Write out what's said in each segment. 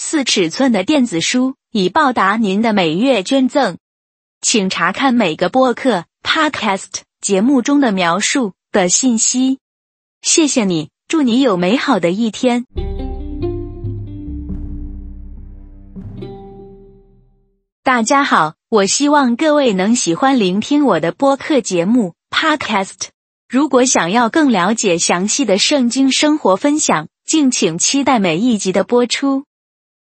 四尺寸的电子书。以报答您的每月捐赠，请查看每个播客 （podcast） 节目中的描述的信息。谢谢你，祝你有美好的一天。大家好，我希望各位能喜欢聆听我的播客节目 （podcast）。如果想要更了解详细的圣经生活分享，敬请期待每一集的播出。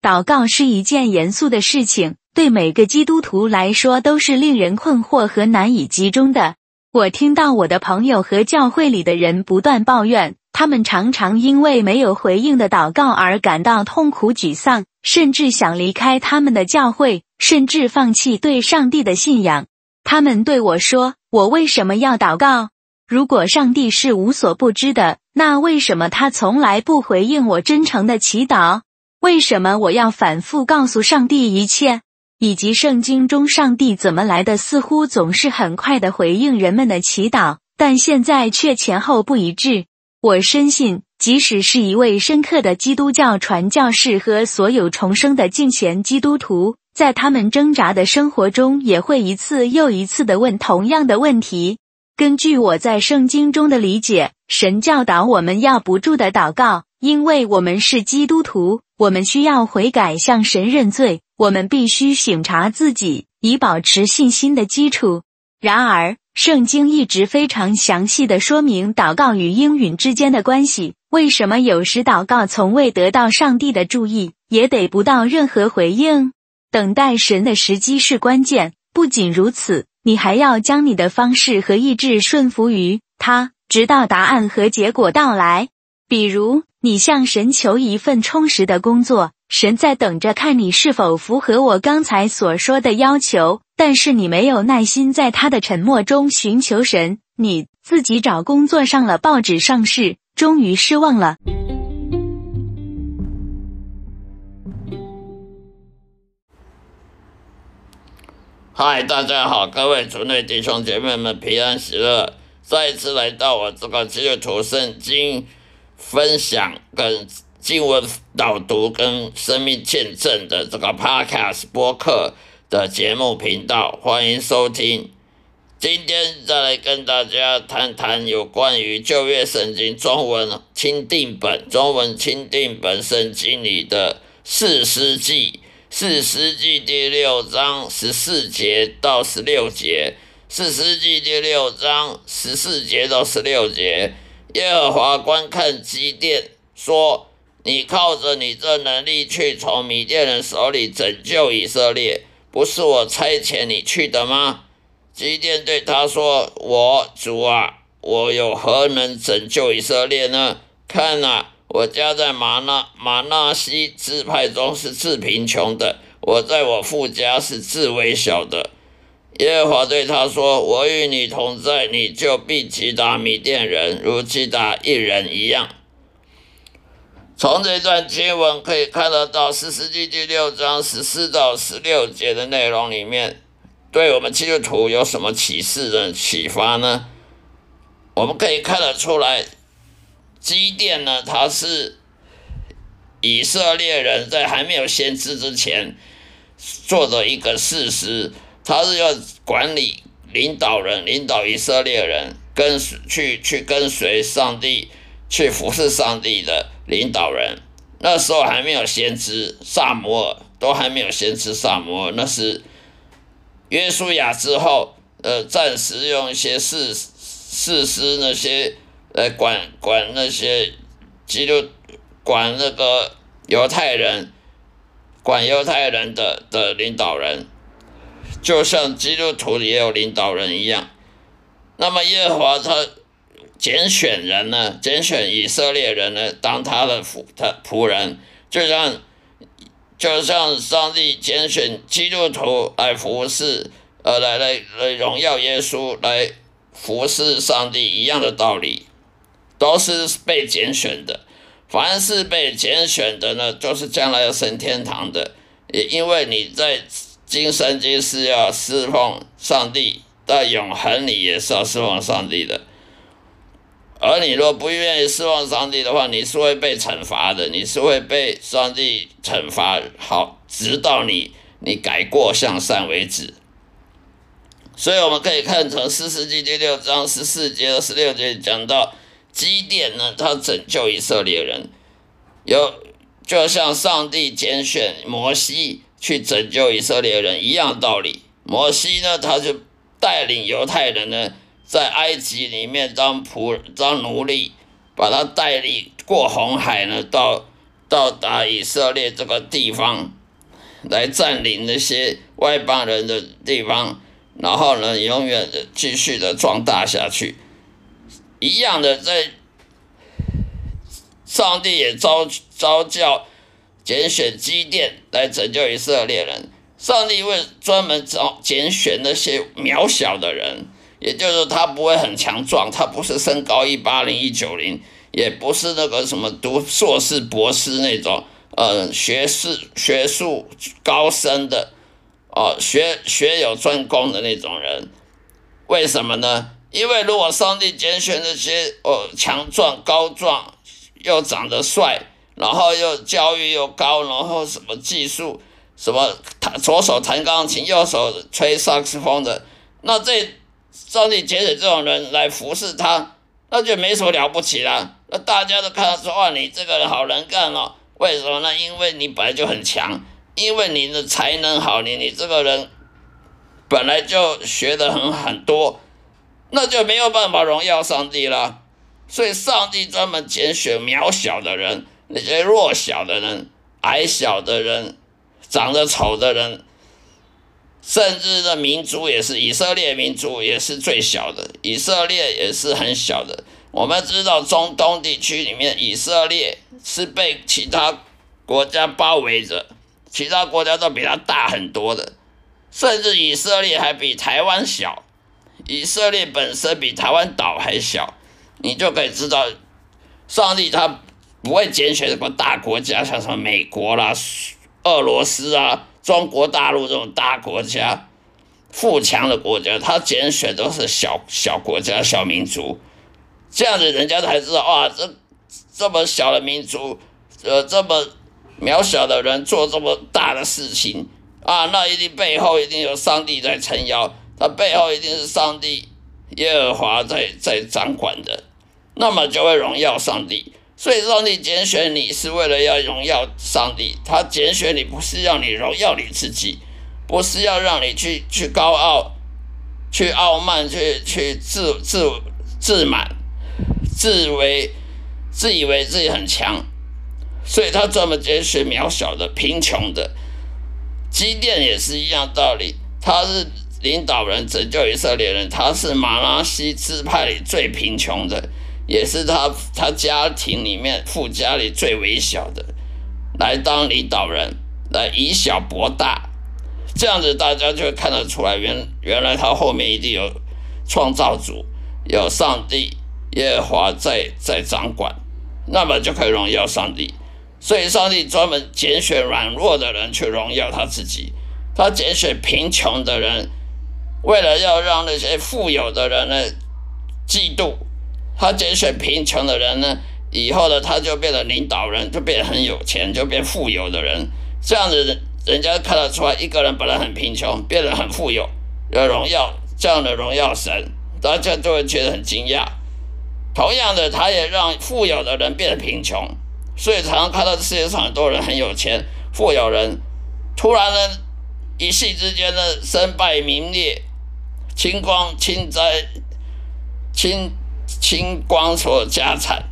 祷告是一件严肃的事情，对每个基督徒来说都是令人困惑和难以集中的。我听到我的朋友和教会里的人不断抱怨，他们常常因为没有回应的祷告而感到痛苦沮丧，甚至想离开他们的教会，甚至放弃对上帝的信仰。他们对我说：“我为什么要祷告？如果上帝是无所不知的，那为什么他从来不回应我真诚的祈祷？”为什么我要反复告诉上帝一切，以及圣经中上帝怎么来的？似乎总是很快的回应人们的祈祷，但现在却前后不一致。我深信，即使是一位深刻的基督教传教士和所有重生的敬虔基督徒，在他们挣扎的生活中，也会一次又一次的问同样的问题。根据我在圣经中的理解，神教导我们要不住的祷告，因为我们是基督徒。我们需要悔改，向神认罪。我们必须省察自己，以保持信心的基础。然而，圣经一直非常详细的说明祷告与应允之间的关系。为什么有时祷告从未得到上帝的注意，也得不到任何回应？等待神的时机是关键。不仅如此，你还要将你的方式和意志顺服于他，直到答案和结果到来。比如，你向神求一份充实的工作，神在等着看你是否符合我刚才所说的要求。但是你没有耐心在他的沉默中寻求神，你自己找工作上了报纸上市，终于失望了。嗨，大家好，各位族内弟兄姐妹们，平安喜乐！再一次来到我这个基督徒圣经。分享跟经文导读跟生命见证的这个 Podcast 播客的节目频道，欢迎收听。今天再来跟大家谈谈有关于旧约圣经中文钦定本、中文钦定本圣经里的四诗记，四诗记第六章十四节到十六节，四诗记第六章十四节到十六节。耶和华观看基甸，说：“你靠着你这能力去从米甸人手里拯救以色列，不是我差遣你去的吗？”基甸对他说：“我主啊，我有何能拯救以色列呢？看啊，我家在马纳马纳西支派中是自贫穷的，我在我父家是自微小的。”耶和华对他说：“我与你同在，你就必击打米甸人，如击打一人一样。”从这段经文可以看得到，四世纪第六章十四到十六节的内容里面，对我们基督徒有什么启示的启发呢？我们可以看得出来，基甸呢，他是以色列人在还没有先知之前做的一个事实。他是要管理、领导人、领导以色列人，跟去去跟随上帝，去服侍上帝的领导人。那时候还没有先知萨摩尔，都还没有先知萨摩尔。那是约书亚之后，呃，暂时用一些事事师那些来管管那些基督管那个犹太人，管犹太人的的领导人。就像基督徒也有领导人一样，那么耶和华他拣选人呢，拣选以色列人呢，当他的仆他仆人，就像就像上帝拣选基督徒来服侍，呃，来来来荣耀耶稣，来服侍上帝一样的道理，都是被拣选的。凡是被拣选的呢，就是将来要升天堂的。也因为你在今生今世要侍奉上帝，在永恒你也是要侍奉上帝的。而你若不愿意侍奉上帝的话，你是会被惩罚的，你是会被上帝惩罚，好，直到你你改过向善为止。所以我们可以看成四世纪第六章十四节、十六节讲到基甸呢，他拯救以色列人，有就像上帝拣选摩西去拯救以色列人一样道理。摩西呢，他就带领犹太人呢。在埃及里面当仆当奴隶，把他带领过红海呢，到到达以色列这个地方，来占领那些外邦人的地方，然后呢，永远的继续的壮大下去。一样的，在上帝也招招教拣选基甸来拯救以色列人。上帝会专门找拣选那些渺小的人。也就是，他不会很强壮，他不是身高一八零一九零，也不是那个什么读硕士博士那种，呃，学士学术高深的，哦，学学有专攻的那种人。为什么呢？因为如果上帝拣选那些哦强壮高壮又长得帅，然后又教育又高，然后什么技术什么弹左手弹钢琴，右手吹萨克斯风的，那这。上帝拣选这种人来服侍他，那就没什么了不起了。那大家都看说：“哇，你这个人好能干哦！”为什么呢？因为你本来就很强，因为你的才能好，你你这个人本来就学的很很多，那就没有办法荣耀上帝了。所以，上帝专门拣选渺小的人，那些弱小的人、矮小的人、长得丑的人。甚至的民族也是以色列民族，也是最小的。以色列也是很小的。我们知道中东地区里面，以色列是被其他国家包围着，其他国家都比它大很多的。甚至以色列还比台湾小，以色列本身比台湾岛还小，你就可以知道，上帝他不会拣选什么大国家，像什么美国啦、俄罗斯啊。中国大陆这种大国家、富强的国家，他拣选都是小小国家、小民族，这样子人家才知道哇，这这么小的民族，呃，这么渺小的人做这么大的事情啊，那一定背后一定有上帝在撑腰，他背后一定是上帝耶和华在在掌管的，那么就会荣耀上帝。所以，上帝拣选你是为了要荣耀上帝。他拣选你不是要你荣耀你自己，不是要让你去去高傲、去傲慢、去去自自自满、自为自以为自己很强。所以他专门拣选渺小的、贫穷的。基甸也是一样道理，他是领导人拯救以色列人，他是马拉西支派里最贫穷的。也是他他家庭里面富家里最微小的，来当领导人，来以小博大，这样子大家就会看得出来，原原来他后面一定有创造主，有上帝耶和华在在掌管，那么就可以荣耀上帝。所以上帝专门拣选软弱的人去荣耀他自己，他拣选贫穷的人，为了要让那些富有的人呢嫉妒。他拣选贫穷的人呢，以后呢，他就变成领导人，就变得很有钱，就变富有的人。这样子，人人家看得出来，一个人本来很贫穷，变得很富有，有荣耀，这样的荣耀神，大家就会觉得很惊讶。同样的，他也让富有的人变得贫穷，所以常常看到世界上很多人很有钱，富有人突然呢，一夕之间呢，身败名裂，清光清灾清。清光所有家产，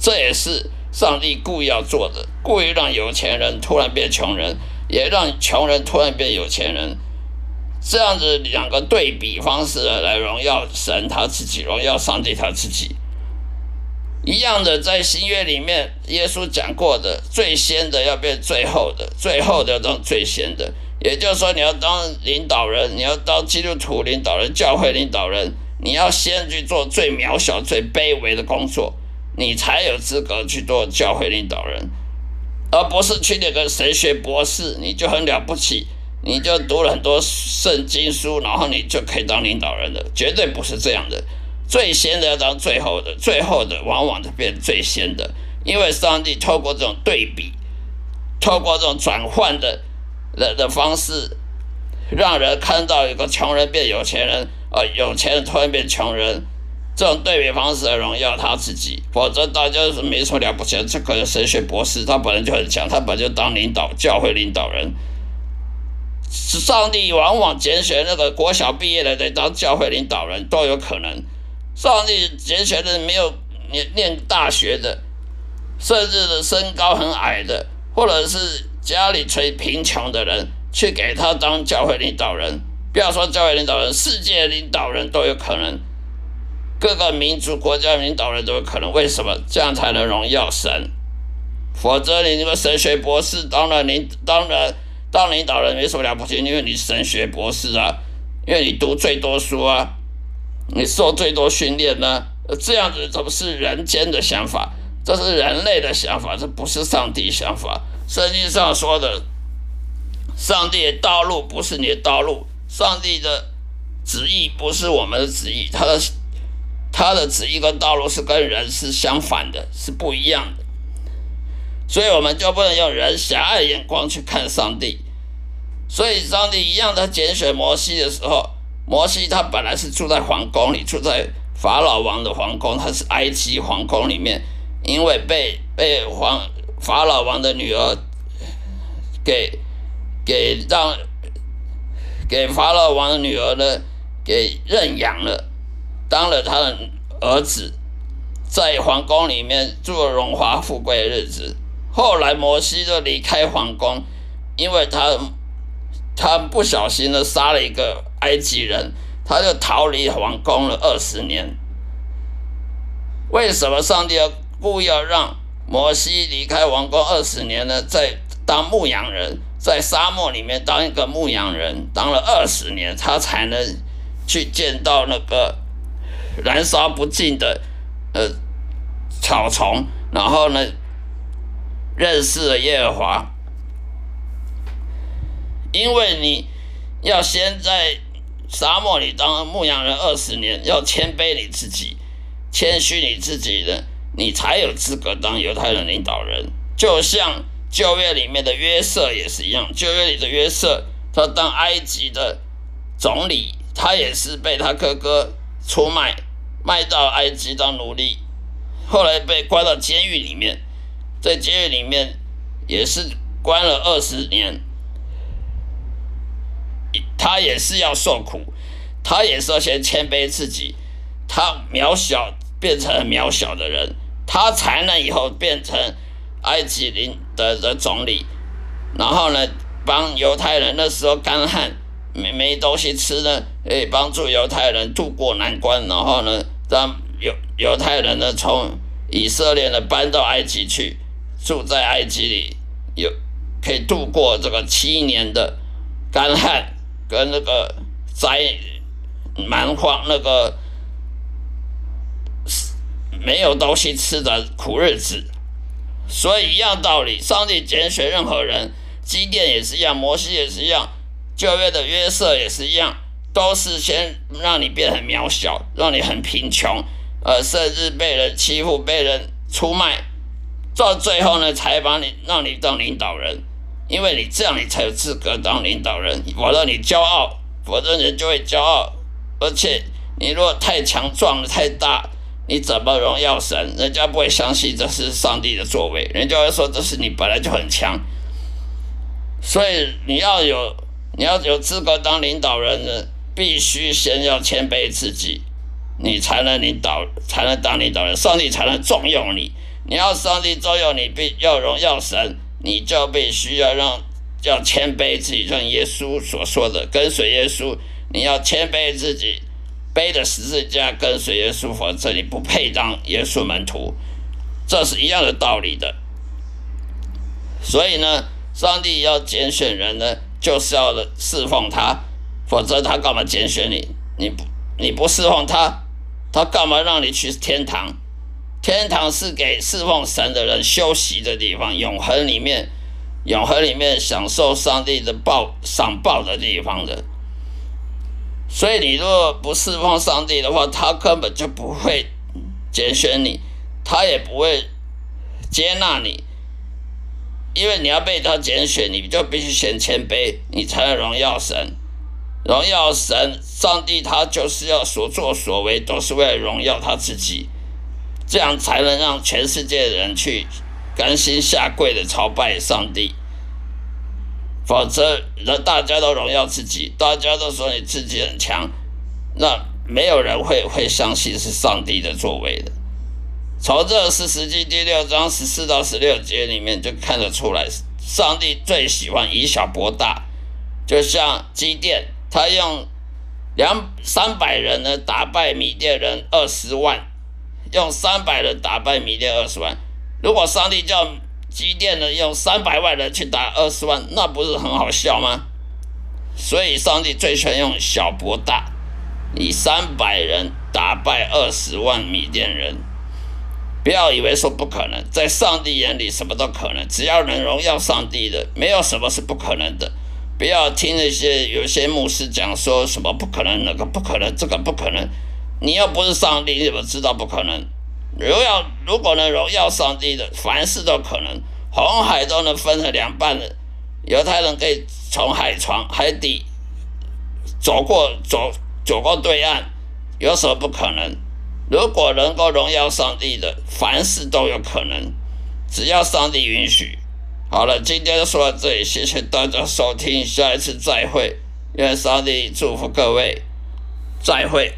这也是上帝故意要做的，故意让有钱人突然变穷人，也让穷人突然变有钱人，这样子两个对比方式来荣耀神他自己，荣耀上帝他自己。一样的，在新约里面，耶稣讲过的，最先的要变最后的，最后的要当最先的。也就是说，你要当领导人，你要当基督徒领导人、教会领导人，你要先去做最渺小、最卑微的工作，你才有资格去做教会领导人，而不是去那个神学博士，你就很了不起，你就读了很多圣经书，然后你就可以当领导人的，绝对不是这样的。最先的要当最后的，最后的往往就变最先的，因为上帝透过这种对比，透过这种转换的。的的方式，让人看到一个穷人变有钱人，呃，有钱人突然变穷人，这种对比方式的荣耀他自己，否则大家是没什么了不起。这个神学博士他本来就很强，他本来就当领导教会领导人，上帝往往拣选那个国小毕业的来当教会领导人都有可能。上帝拣选的没有念念大学的，甚至的身高很矮的，或者是。家里最贫穷的人去给他当教会领导人，不要说教会领导人，世界领导人都有可能，各个民族国家领导人都有可能。为什么这样才能荣耀神？否则你那个神学博士当然领当然当领导人没什么了不起，因为你神学博士啊，因为你读最多书啊，你受最多训练呢，这样子怎么是人间的想法，这是人类的想法，这不是上帝想法。圣经上说的，上帝的道路不是你的道路，上帝的旨意不是我们的旨意，他的他的旨意跟道路是跟人是相反的，是不一样的，所以我们就不能用人狭隘眼光去看上帝。所以上帝一样，他拣选摩西的时候，摩西他本来是住在皇宫里，住在法老王的皇宫，他是埃及皇宫里面，因为被被皇。法老王的女儿给给让给法老王的女儿呢给认养了，当了他的儿子，在皇宫里面住了荣华富贵的日子。后来摩西就离开皇宫，因为他他不小心的杀了一个埃及人，他就逃离皇宫了二十年。为什么上帝要故意要让？摩西离开王宫二十年呢，在当牧羊人，在沙漠里面当一个牧羊人，当了二十年，他才能去见到那个燃烧不尽的呃草丛，然后呢认识了耶和华。因为你要先在沙漠里当牧羊人二十年，要谦卑你自己，谦虚你自己的。你才有资格当犹太人领导人，就像旧约里面的约瑟也是一样。旧约里的约瑟，他当埃及的总理，他也是被他哥哥出卖，卖到埃及当奴隶，后来被关到监狱里面，在监狱里面也是关了二十年，他也是要受苦，他也是要先谦卑自己，他渺小变成渺小的人。他才能以后变成埃及领的的总理，然后呢，帮犹太人那时候干旱没没东西吃呢，诶，帮助犹太人渡过难关，然后呢，让犹犹太人呢从以色列呢搬到埃及去，住在埃及里，有可以度过这个七年的干旱跟那个灾蛮荒那个。没有东西吃的苦日子，所以一样道理，上帝拣选任何人，基甸也是一样，摩西也是一样，旧约的约瑟也是一样，都是先让你变很渺小，让你很贫穷，呃，甚至被人欺负、被人出卖，到最后呢，才把你让你当领导人，因为你这样，你才有资格当领导人。否则你骄傲，否则人就会骄傲，而且你如果太强壮了、太大。你怎么荣耀神？人家不会相信这是上帝的作为，人家会说这是你本来就很强。所以你要有你要有资格当领导人呢，必须先要谦卑自己，你才能领导，才能当领导人，上帝才能重用你。你要上帝重用你，必要荣耀神，你就必须要让要谦卑自己，像耶稣所说的，跟随耶稣，你要谦卑自己。背着十字架跟随耶稣，否则你不配当耶稣门徒。这是一样的道理的。所以呢，上帝要拣选人呢，就是要侍奉他，否则他干嘛拣选你？你不你不侍奉他，他干嘛让你去天堂？天堂是给侍奉神的人休息的地方，永恒里面，永恒里面享受上帝的报赏报的地方的。所以你如果不侍奉上帝的话，他根本就不会拣选你，他也不会接纳你，因为你要被他拣选，你就必须先谦卑，你才能荣耀神。荣耀神，上帝他就是要所作所为都是为了荣耀他自己，这样才能让全世界的人去甘心下跪的朝拜上帝。否则，人大家都荣耀自己，大家都说你自己很强，那没有人会会相信是上帝的作为的。从这四十记第六章十四到十六节里面就看得出来，上帝最喜欢以小博大，就像基甸，他用两三百人呢打败米甸人二十万，用三百人打败米甸二十万。如果上帝叫机电呢，用三百万人去打二十万，那不是很好笑吗？所以上帝最喜欢用小博大，以三百人打败二十万米甸人。不要以为说不可能，在上帝眼里什么都可能，只要能荣耀上帝的，没有什么是不可能的。不要听那些有些牧师讲说什么不可能，那个不可能，这个不可能。你又不是上帝，你怎么知道不可能？荣耀，如果能荣耀上帝的，凡事都可能。红海都能分成两半的，犹太人可以从海床、海底走过、走走过对岸，有什么不可能？如果能够荣耀上帝的，凡事都有可能，只要上帝允许。好了，今天就说到这里，谢谢大家收听，下一次再会，愿上帝祝福各位，再会。